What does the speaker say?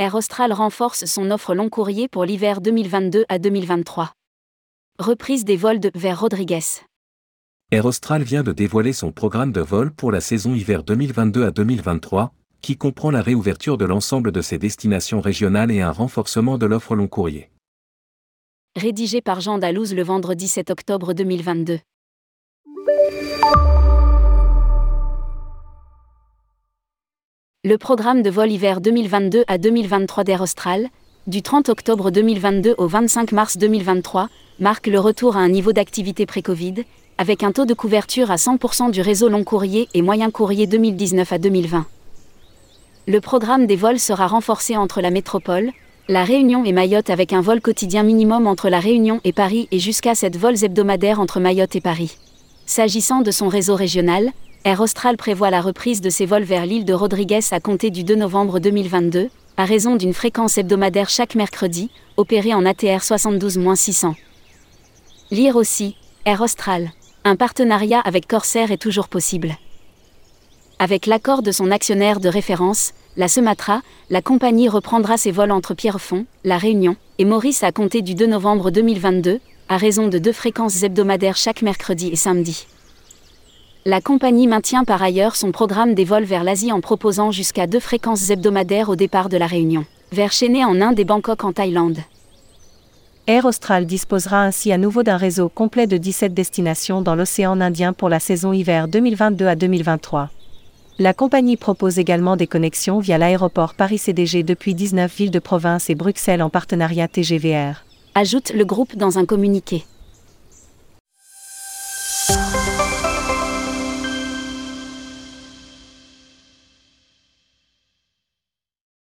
Air Austral renforce son offre long courrier pour l'hiver 2022 à 2023. Reprise des vols de vers Rodriguez. Air Austral vient de dévoiler son programme de vol pour la saison hiver 2022 à 2023, qui comprend la réouverture de l'ensemble de ses destinations régionales et un renforcement de l'offre long courrier. Rédigé par Jean Dalouse le vendredi 7 octobre 2022. Le programme de vol hiver 2022 à 2023 d'Air Austral, du 30 octobre 2022 au 25 mars 2023, marque le retour à un niveau d'activité pré-Covid, avec un taux de couverture à 100% du réseau long courrier et moyen courrier 2019 à 2020. Le programme des vols sera renforcé entre la métropole, la Réunion et Mayotte avec un vol quotidien minimum entre la Réunion et Paris et jusqu'à 7 vols hebdomadaires entre Mayotte et Paris. S'agissant de son réseau régional, Air Austral prévoit la reprise de ses vols vers l'île de Rodriguez à compter du 2 novembre 2022, à raison d'une fréquence hebdomadaire chaque mercredi, opérée en ATR 72-600. Lire aussi, Air Austral. Un partenariat avec Corsair est toujours possible. Avec l'accord de son actionnaire de référence, la Sumatra, la compagnie reprendra ses vols entre Pierrefonds, La Réunion et Maurice à compter du 2 novembre 2022, à raison de deux fréquences hebdomadaires chaque mercredi et samedi. La compagnie maintient par ailleurs son programme des vols vers l'Asie en proposant jusqu'à deux fréquences hebdomadaires au départ de La Réunion, vers Chéné en Inde et Bangkok en Thaïlande. Air Austral disposera ainsi à nouveau d'un réseau complet de 17 destinations dans l'océan Indien pour la saison hiver 2022 à 2023. La compagnie propose également des connexions via l'aéroport Paris-CDG depuis 19 villes de province et Bruxelles en partenariat TGVR. Ajoute le groupe dans un communiqué.